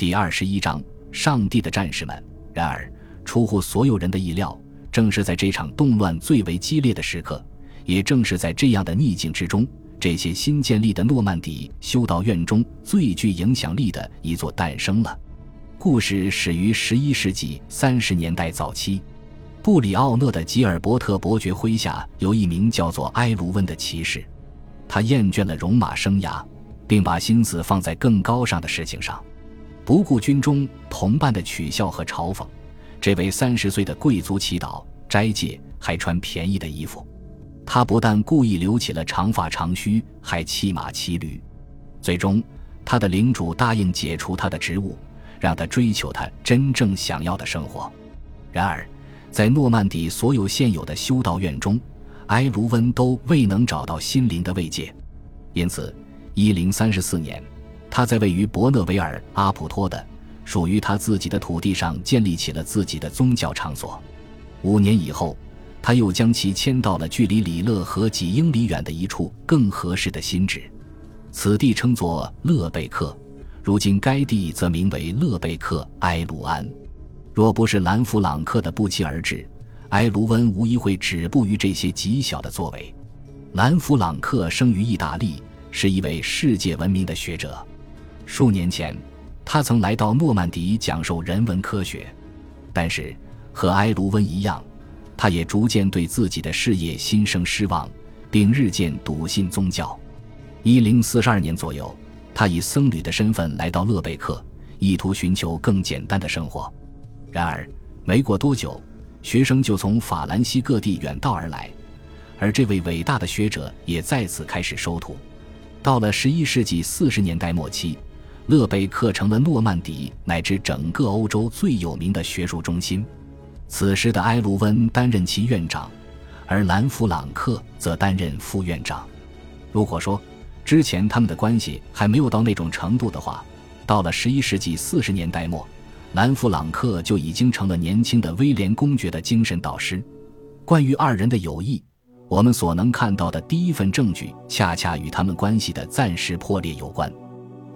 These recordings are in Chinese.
第二十一章：上帝的战士们。然而，出乎所有人的意料，正是在这场动乱最为激烈的时刻，也正是在这样的逆境之中，这些新建立的诺曼底修道院中最具影响力的一座诞生了。故事始于十一世纪三十年代早期，布里奥讷的吉尔伯特伯爵麾下有一名叫做埃卢温的骑士，他厌倦了戎马生涯，并把心思放在更高尚的事情上。不顾军中同伴的取笑和嘲讽，这位三十岁的贵族祈祷、斋戒，还穿便宜的衣服。他不但故意留起了长发长须，还骑马骑驴。最终，他的领主答应解除他的职务，让他追求他真正想要的生活。然而，在诺曼底所有现有的修道院中，埃卢温都未能找到心灵的慰藉。因此，一零三十四年。他在位于伯勒维尔阿普托的属于他自己的土地上建立起了自己的宗教场所。五年以后，他又将其迁到了距离里勒河几英里远的一处更合适的新址，此地称作勒贝克。如今该地则名为勒贝克埃鲁安。若不是兰弗朗克的不期而至，埃卢温无疑会止步于这些极小的作为。兰弗朗克生于意大利，是一位世界闻名的学者。数年前，他曾来到诺曼底讲授人文科学，但是和埃卢温一样，他也逐渐对自己的事业心生失望，并日渐笃信宗教。一零四二年左右，他以僧侣的身份来到勒贝克，意图寻求更简单的生活。然而，没过多久，学生就从法兰西各地远道而来，而这位伟大的学者也再次开始收徒。到了十一世纪四十年代末期。勒贝克成了诺曼底乃至整个欧洲最有名的学术中心。此时的埃卢温担任其院长，而兰弗朗克则担任副院长。如果说之前他们的关系还没有到那种程度的话，到了十一世纪四十年代末，兰弗朗克就已经成了年轻的威廉公爵的精神导师。关于二人的友谊，我们所能看到的第一份证据，恰恰与他们关系的暂时破裂有关。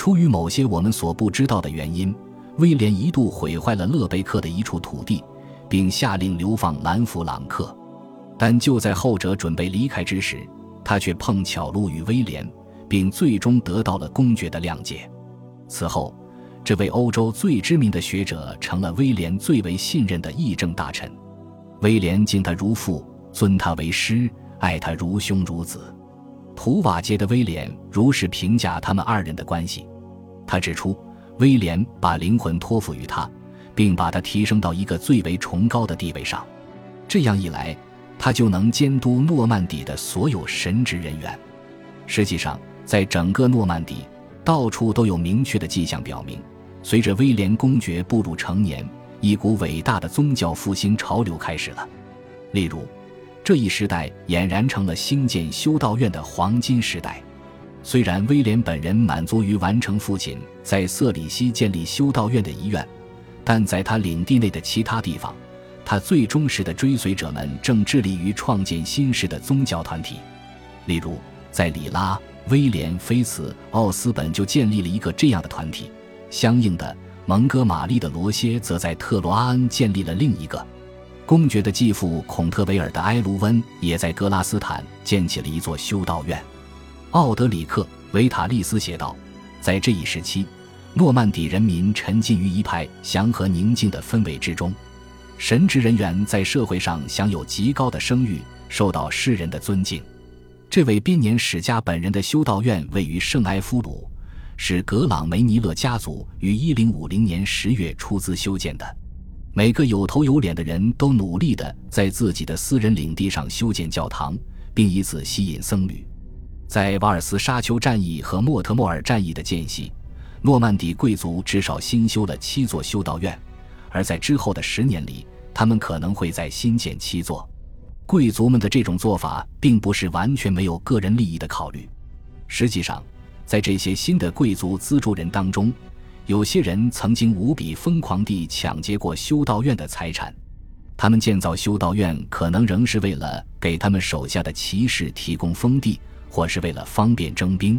出于某些我们所不知道的原因，威廉一度毁坏了勒贝克的一处土地，并下令流放兰弗朗克。但就在后者准备离开之时，他却碰巧路遇威廉，并最终得到了公爵的谅解。此后，这位欧洲最知名的学者成了威廉最为信任的议政大臣。威廉敬他如父，尊他为师，爱他如兄如子。普瓦捷的威廉如是评价他们二人的关系。他指出，威廉把灵魂托付于他，并把他提升到一个最为崇高的地位上。这样一来，他就能监督诺曼底的所有神职人员。实际上，在整个诺曼底，到处都有明确的迹象表明，随着威廉公爵步入成年，一股伟大的宗教复兴潮流开始了。例如，这一时代俨然成了兴建修道院的黄金时代。虽然威廉本人满足于完成父亲在瑟里西建立修道院的遗愿，但在他领地内的其他地方，他最忠实的追随者们正致力于创建新式的宗教团体。例如，在里拉，威廉·菲茨·奥斯本就建立了一个这样的团体；相应的，蒙哥马利的罗歇则在特罗阿恩建立了另一个。公爵的继父孔特维尔的埃卢温也在格拉斯坦建起了一座修道院。奥德里克·维塔利斯写道：“在这一时期，诺曼底人民沉浸于一派祥和宁静的氛围之中，神职人员在社会上享有极高的声誉，受到世人的尊敬。这位编年史家本人的修道院位于圣埃夫鲁，是格朗梅尼勒家族于1050年10月出资修建的。”每个有头有脸的人都努力地在自己的私人领地上修建教堂，并以此吸引僧侣。在瓦尔斯沙丘战役和莫特莫尔战役的间隙，诺曼底贵族至少新修了七座修道院，而在之后的十年里，他们可能会再新建七座。贵族们的这种做法并不是完全没有个人利益的考虑。实际上，在这些新的贵族资助人当中，有些人曾经无比疯狂地抢劫过修道院的财产，他们建造修道院可能仍是为了给他们手下的骑士提供封地，或是为了方便征兵。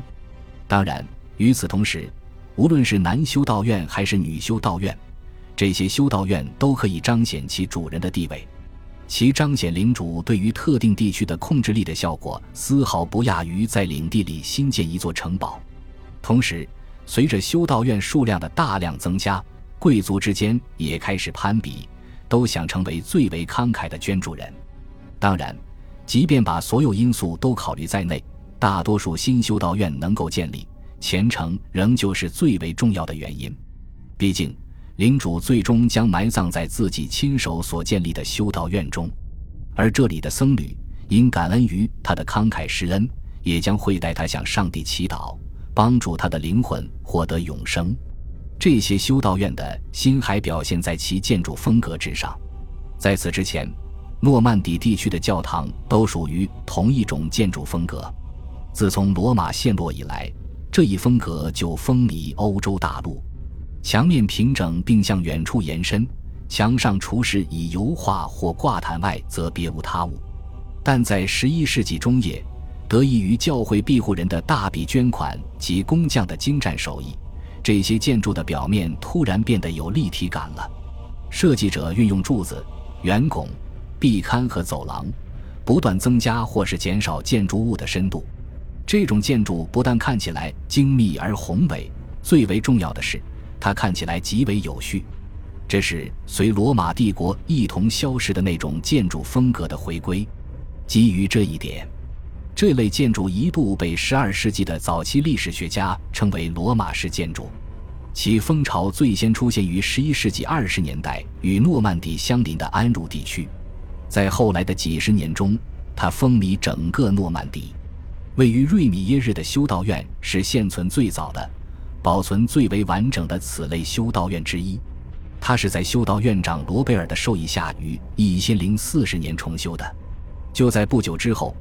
当然，与此同时，无论是男修道院还是女修道院，这些修道院都可以彰显其主人的地位。其彰显领主对于特定地区的控制力的效果，丝毫不亚于在领地里新建一座城堡。同时，随着修道院数量的大量增加，贵族之间也开始攀比，都想成为最为慷慨的捐助人。当然，即便把所有因素都考虑在内，大多数新修道院能够建立，虔诚仍旧是最为重要的原因。毕竟。领主最终将埋葬在自己亲手所建立的修道院中，而这里的僧侣因感恩于他的慷慨施恩，也将会带他向上帝祈祷，帮助他的灵魂获得永生。这些修道院的心还表现在其建筑风格之上。在此之前，诺曼底地区的教堂都属于同一种建筑风格。自从罗马陷落以来，这一风格就风靡欧洲大陆。墙面平整并向远处延伸，墙上除是以油画或挂毯外，则别无他物。但在十一世纪中叶，得益于教会庇护人的大笔捐款及工匠的精湛手艺，这些建筑的表面突然变得有立体感了。设计者运用柱子、圆拱、壁龛和走廊，不断增加或是减少建筑物的深度。这种建筑不但看起来精密而宏伟，最为重要的是。它看起来极为有序，这是随罗马帝国一同消失的那种建筑风格的回归。基于这一点，这类建筑一度被12世纪的早期历史学家称为罗马式建筑。其风潮最先出现于11世纪20年代与诺曼底相邻的安茹地区，在后来的几十年中，它风靡整个诺曼底。位于瑞米耶日的修道院是现存最早的。保存最为完整的此类修道院之一，它是在修道院长罗贝尔的授意下于一千零四十年重修的。就在不久之后，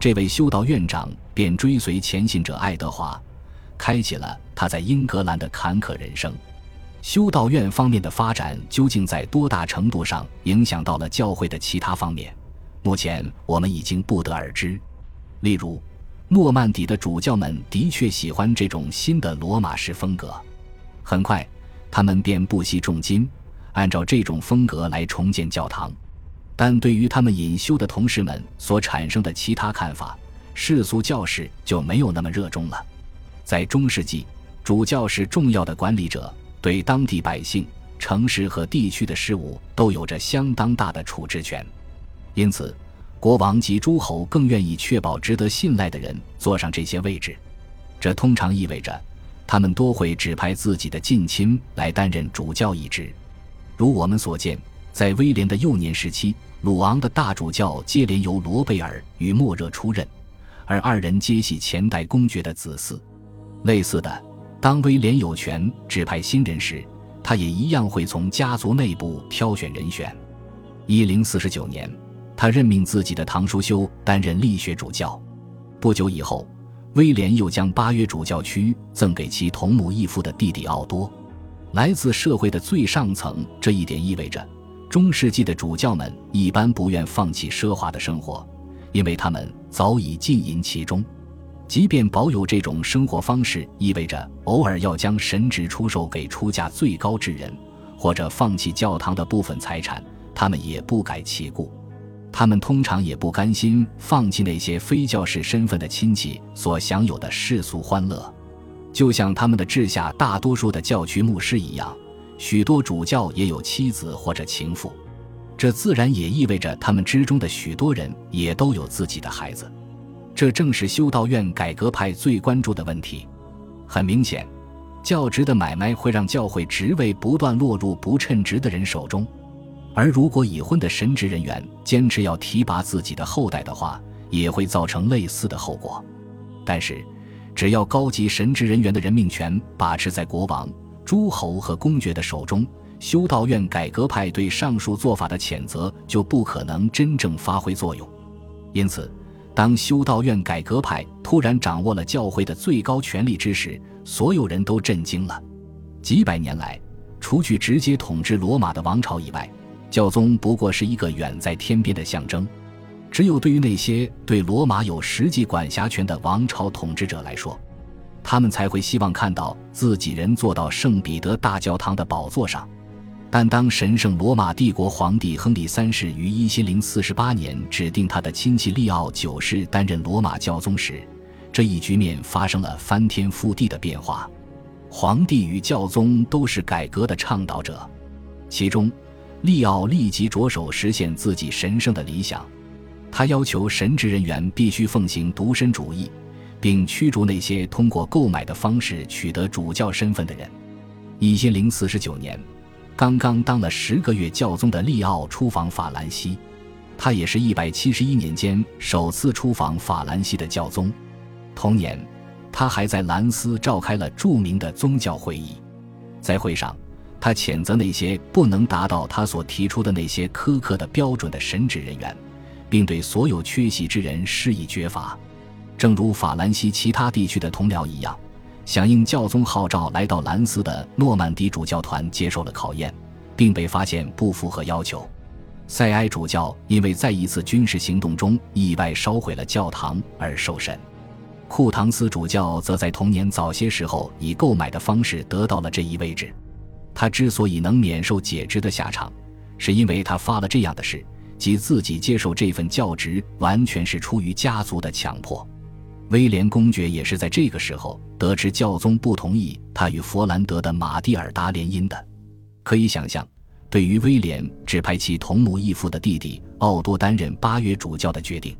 这位修道院长便追随前信者爱德华，开启了他在英格兰的坎坷人生。修道院方面的发展究竟在多大程度上影响到了教会的其他方面？目前我们已经不得而知。例如。诺曼底的主教们的确喜欢这种新的罗马式风格，很快，他们便不惜重金，按照这种风格来重建教堂。但对于他们隐修的同事们所产生的其他看法，世俗教士就没有那么热衷了。在中世纪，主教是重要的管理者，对当地百姓、城市和地区的事务都有着相当大的处置权，因此。国王及诸侯更愿意确保值得信赖的人坐上这些位置，这通常意味着他们多会指派自己的近亲来担任主教一职。如我们所见，在威廉的幼年时期，鲁昂的大主教接连由罗贝尔与莫热出任，而二人皆系前代公爵的子嗣。类似的，当威廉有权指派新人时，他也一样会从家族内部挑选人选。一零四十九年。他任命自己的堂叔修担任力学主教。不久以后，威廉又将巴约主教区赠给其同母异父的弟弟奥多。来自社会的最上层，这一点意味着，中世纪的主教们一般不愿放弃奢华的生活，因为他们早已浸淫其中。即便保有这种生活方式，意味着偶尔要将神职出售给出价最高之人，或者放弃教堂的部分财产，他们也不改其故。他们通常也不甘心放弃那些非教士身份的亲戚所享有的世俗欢乐，就像他们的治下大多数的教区牧师一样，许多主教也有妻子或者情妇，这自然也意味着他们之中的许多人也都有自己的孩子。这正是修道院改革派最关注的问题。很明显，教职的买卖会让教会职位不断落入不称职的人手中。而如果已婚的神职人员坚持要提拔自己的后代的话，也会造成类似的后果。但是，只要高级神职人员的任命权把持在国王、诸侯和公爵的手中，修道院改革派对上述做法的谴责就不可能真正发挥作用。因此，当修道院改革派突然掌握了教会的最高权力之时，所有人都震惊了。几百年来，除去直接统治罗马的王朝以外，教宗不过是一个远在天边的象征，只有对于那些对罗马有实际管辖权的王朝统治者来说，他们才会希望看到自己人坐到圣彼得大教堂的宝座上。但当神圣罗马帝国皇帝亨利三世于一千零四十八年指定他的亲戚利奥九世担任罗马教宗时，这一局面发生了翻天覆地的变化。皇帝与教宗都是改革的倡导者，其中，利奥立即着手实现自己神圣的理想。他要求神职人员必须奉行独身主义，并驱逐那些通过购买的方式取得主教身份的人。一千零四十九年。刚刚当了十个月教宗的利奥出访法兰西，他也是一百七十一年间首次出访法兰西的教宗。同年，他还在兰斯召开了著名的宗教会议，在会上，他谴责那些不能达到他所提出的那些苛刻的标准的神职人员，并对所有缺席之人施以绝罚。正如法兰西其他地区的同僚一样。响应教宗号召来到兰斯的诺曼底主教团接受了考验，并被发现不符合要求。塞埃主教因为在一次军事行动中意外烧毁了教堂而受审。库唐斯主教则在同年早些时候以购买的方式得到了这一位置。他之所以能免受解职的下场，是因为他发了这样的誓，即自己接受这份教职完全是出于家族的强迫。威廉公爵也是在这个时候得知教宗不同意他与佛兰德的马蒂尔达联姻的。可以想象，对于威廉指派其同母异父的弟弟奥多担任八月主教的决定，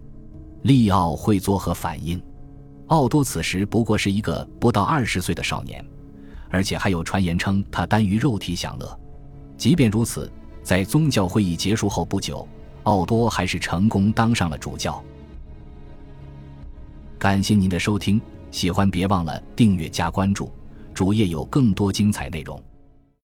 利奥会作何反应？奥多此时不过是一个不到二十岁的少年，而且还有传言称他耽于肉体享乐。即便如此，在宗教会议结束后不久，奥多还是成功当上了主教。感谢您的收听，喜欢别忘了订阅加关注，主页有更多精彩内容。